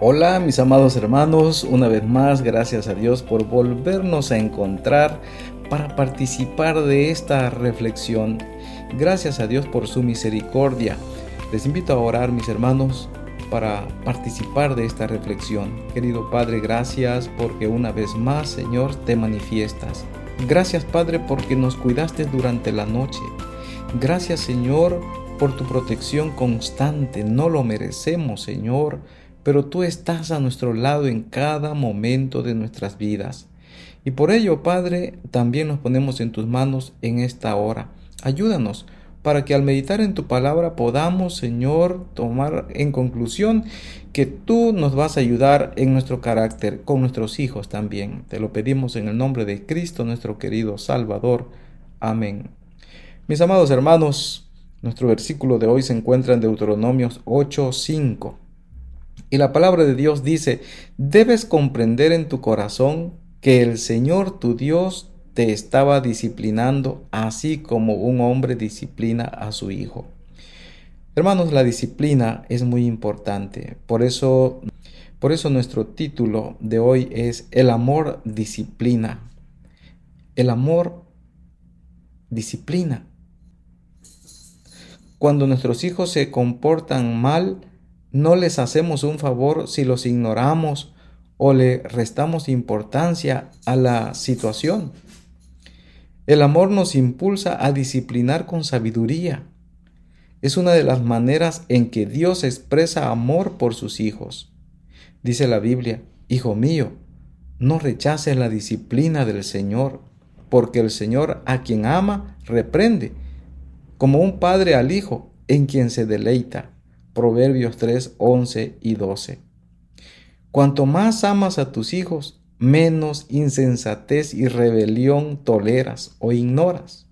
Hola mis amados hermanos, una vez más gracias a Dios por volvernos a encontrar para participar de esta reflexión. Gracias a Dios por su misericordia. Les invito a orar mis hermanos para participar de esta reflexión. Querido Padre, gracias porque una vez más Señor te manifiestas. Gracias Padre porque nos cuidaste durante la noche. Gracias Señor por tu protección constante. No lo merecemos Señor pero tú estás a nuestro lado en cada momento de nuestras vidas. Y por ello, Padre, también nos ponemos en tus manos en esta hora. Ayúdanos para que al meditar en tu palabra podamos, Señor, tomar en conclusión que tú nos vas a ayudar en nuestro carácter, con nuestros hijos también. Te lo pedimos en el nombre de Cristo, nuestro querido Salvador. Amén. Mis amados hermanos, nuestro versículo de hoy se encuentra en Deuteronomios 8:5. Y la palabra de Dios dice, debes comprender en tu corazón que el Señor tu Dios te estaba disciplinando así como un hombre disciplina a su hijo. Hermanos, la disciplina es muy importante. Por eso, por eso nuestro título de hoy es El amor disciplina. El amor disciplina. Cuando nuestros hijos se comportan mal, no les hacemos un favor si los ignoramos o le restamos importancia a la situación. El amor nos impulsa a disciplinar con sabiduría. Es una de las maneras en que Dios expresa amor por sus hijos. Dice la Biblia, Hijo mío, no rechaces la disciplina del Señor, porque el Señor a quien ama reprende, como un padre al hijo en quien se deleita. Proverbios 3, 11 y 12. Cuanto más amas a tus hijos, menos insensatez y rebelión toleras o ignoras.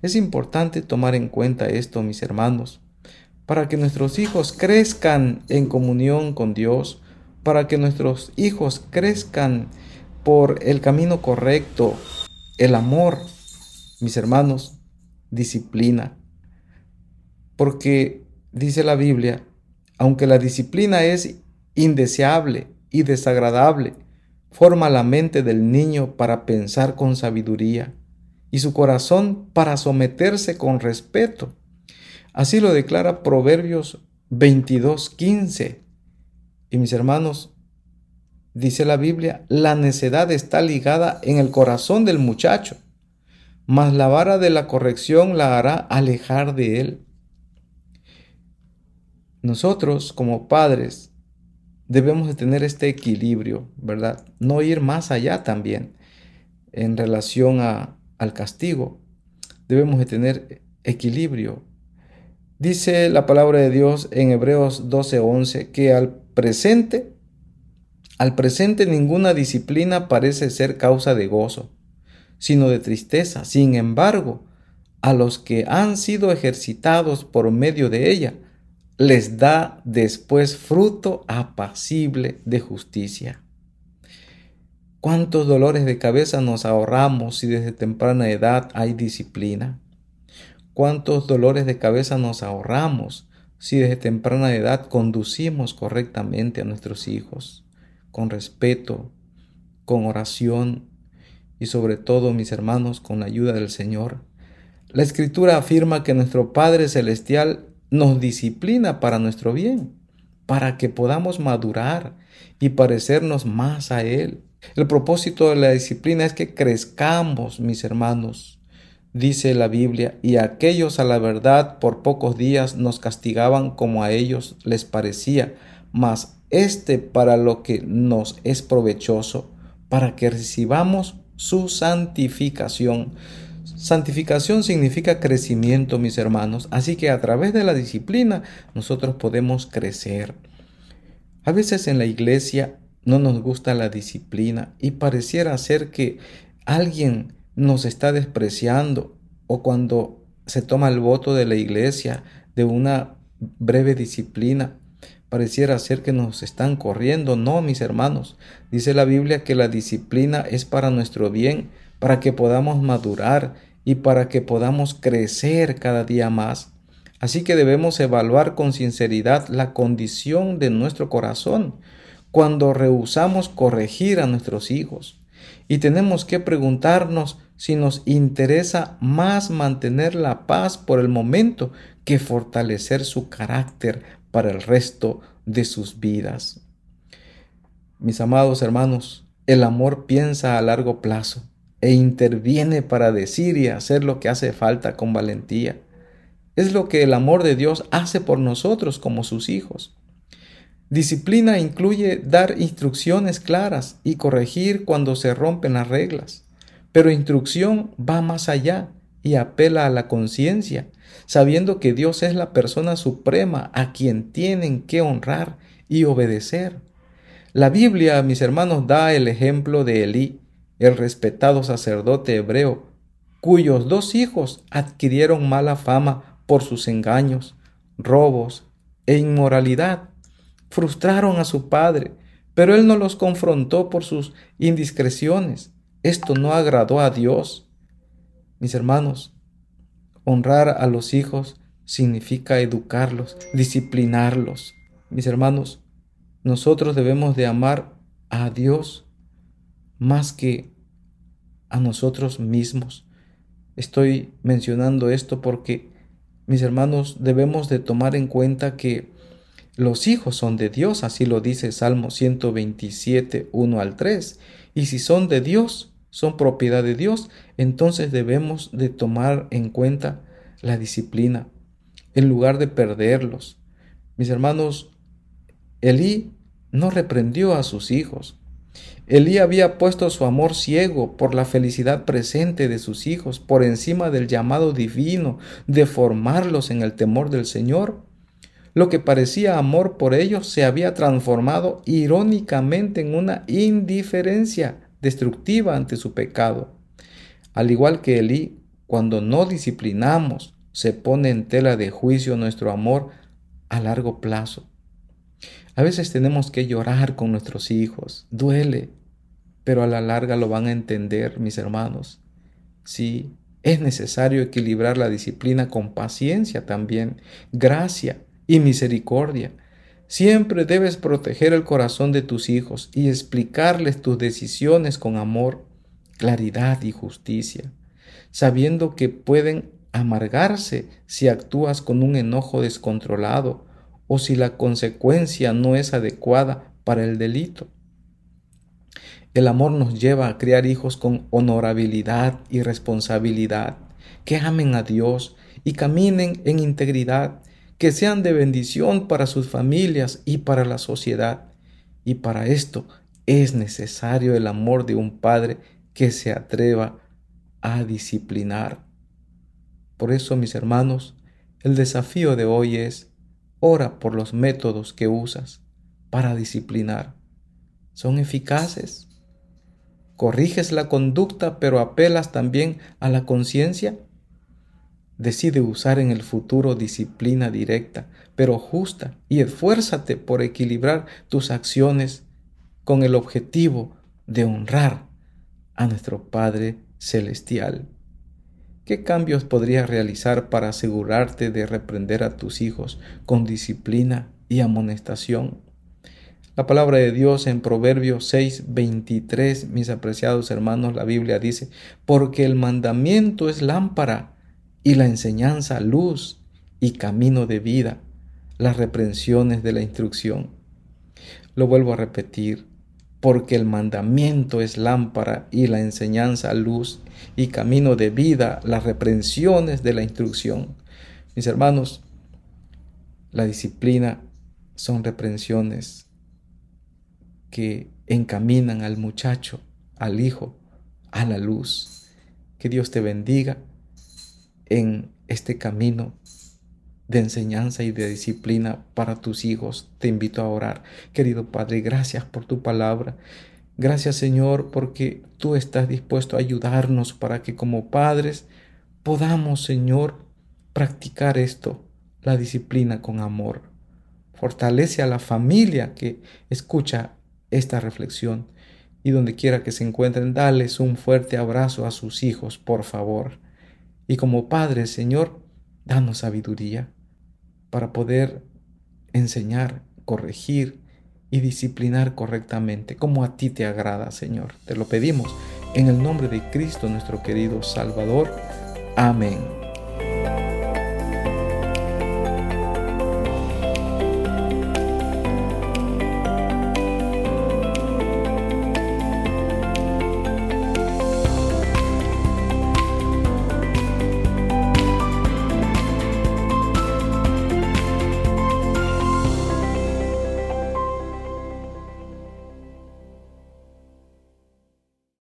Es importante tomar en cuenta esto, mis hermanos, para que nuestros hijos crezcan en comunión con Dios, para que nuestros hijos crezcan por el camino correcto, el amor, mis hermanos, disciplina. Porque dice la Biblia, aunque la disciplina es indeseable y desagradable, forma la mente del niño para pensar con sabiduría y su corazón para someterse con respeto. Así lo declara Proverbios 22:15. Y mis hermanos, dice la Biblia, la necedad está ligada en el corazón del muchacho, mas la vara de la corrección la hará alejar de él. Nosotros como padres debemos de tener este equilibrio, ¿verdad? No ir más allá también en relación a, al castigo. Debemos de tener equilibrio. Dice la palabra de Dios en Hebreos 12:11 que al presente, al presente ninguna disciplina parece ser causa de gozo, sino de tristeza. Sin embargo, a los que han sido ejercitados por medio de ella, les da después fruto apacible de justicia. ¿Cuántos dolores de cabeza nos ahorramos si desde temprana edad hay disciplina? ¿Cuántos dolores de cabeza nos ahorramos si desde temprana edad conducimos correctamente a nuestros hijos, con respeto, con oración y sobre todo, mis hermanos, con la ayuda del Señor? La Escritura afirma que nuestro Padre Celestial nos disciplina para nuestro bien, para que podamos madurar y parecernos más a Él. El propósito de la disciplina es que crezcamos, mis hermanos, dice la Biblia, y aquellos a la verdad por pocos días nos castigaban como a ellos les parecía, mas este para lo que nos es provechoso, para que recibamos su santificación. Santificación significa crecimiento, mis hermanos, así que a través de la disciplina nosotros podemos crecer. A veces en la iglesia no nos gusta la disciplina y pareciera ser que alguien nos está despreciando o cuando se toma el voto de la iglesia de una breve disciplina, pareciera ser que nos están corriendo. No, mis hermanos, dice la Biblia que la disciplina es para nuestro bien, para que podamos madurar y para que podamos crecer cada día más. Así que debemos evaluar con sinceridad la condición de nuestro corazón, cuando rehusamos corregir a nuestros hijos. Y tenemos que preguntarnos si nos interesa más mantener la paz por el momento que fortalecer su carácter para el resto de sus vidas. Mis amados hermanos, el amor piensa a largo plazo e interviene para decir y hacer lo que hace falta con valentía. Es lo que el amor de Dios hace por nosotros como sus hijos. Disciplina incluye dar instrucciones claras y corregir cuando se rompen las reglas. Pero instrucción va más allá y apela a la conciencia, sabiendo que Dios es la persona suprema a quien tienen que honrar y obedecer. La Biblia, mis hermanos, da el ejemplo de Elí, el respetado sacerdote hebreo, cuyos dos hijos adquirieron mala fama por sus engaños, robos e inmoralidad. Frustraron a su padre, pero él no los confrontó por sus indiscreciones. Esto no agradó a Dios. Mis hermanos, honrar a los hijos significa educarlos, disciplinarlos. Mis hermanos, nosotros debemos de amar a Dios más que a nosotros mismos. Estoy mencionando esto porque, mis hermanos, debemos de tomar en cuenta que los hijos son de Dios, así lo dice Salmo 127, 1 al 3. Y si son de Dios, son propiedad de Dios, entonces debemos de tomar en cuenta la disciplina en lugar de perderlos. Mis hermanos, Elí no reprendió a sus hijos, Elí había puesto su amor ciego por la felicidad presente de sus hijos, por encima del llamado divino de formarlos en el temor del Señor. Lo que parecía amor por ellos se había transformado irónicamente en una indiferencia destructiva ante su pecado. Al igual que Elí, cuando no disciplinamos, se pone en tela de juicio nuestro amor a largo plazo. A veces tenemos que llorar con nuestros hijos, duele, pero a la larga lo van a entender, mis hermanos. Sí, es necesario equilibrar la disciplina con paciencia también, gracia y misericordia. Siempre debes proteger el corazón de tus hijos y explicarles tus decisiones con amor, claridad y justicia, sabiendo que pueden amargarse si actúas con un enojo descontrolado o si la consecuencia no es adecuada para el delito. El amor nos lleva a criar hijos con honorabilidad y responsabilidad, que amen a Dios y caminen en integridad, que sean de bendición para sus familias y para la sociedad. Y para esto es necesario el amor de un padre que se atreva a disciplinar. Por eso, mis hermanos, el desafío de hoy es Ora por los métodos que usas para disciplinar. ¿Son eficaces? ¿Corriges la conducta pero apelas también a la conciencia? Decide usar en el futuro disciplina directa, pero justa, y esfuérzate por equilibrar tus acciones con el objetivo de honrar a nuestro Padre Celestial. ¿Qué cambios podrías realizar para asegurarte de reprender a tus hijos con disciplina y amonestación? La palabra de Dios en Proverbios 6, 23, mis apreciados hermanos, la Biblia dice, porque el mandamiento es lámpara y la enseñanza luz y camino de vida, las reprensiones de la instrucción. Lo vuelvo a repetir, porque el mandamiento es lámpara y la enseñanza luz y camino de vida, las reprensiones de la instrucción. Mis hermanos, la disciplina son reprensiones que encaminan al muchacho, al hijo, a la luz. Que Dios te bendiga en este camino de enseñanza y de disciplina para tus hijos. Te invito a orar. Querido Padre, gracias por tu palabra. Gracias Señor porque tú estás dispuesto a ayudarnos para que como padres podamos Señor practicar esto, la disciplina con amor. Fortalece a la familia que escucha esta reflexión y donde quiera que se encuentren, dales un fuerte abrazo a sus hijos, por favor. Y como padres, Señor, danos sabiduría para poder enseñar, corregir y disciplinar correctamente, como a ti te agrada, Señor. Te lo pedimos en el nombre de Cristo, nuestro querido Salvador. Amén.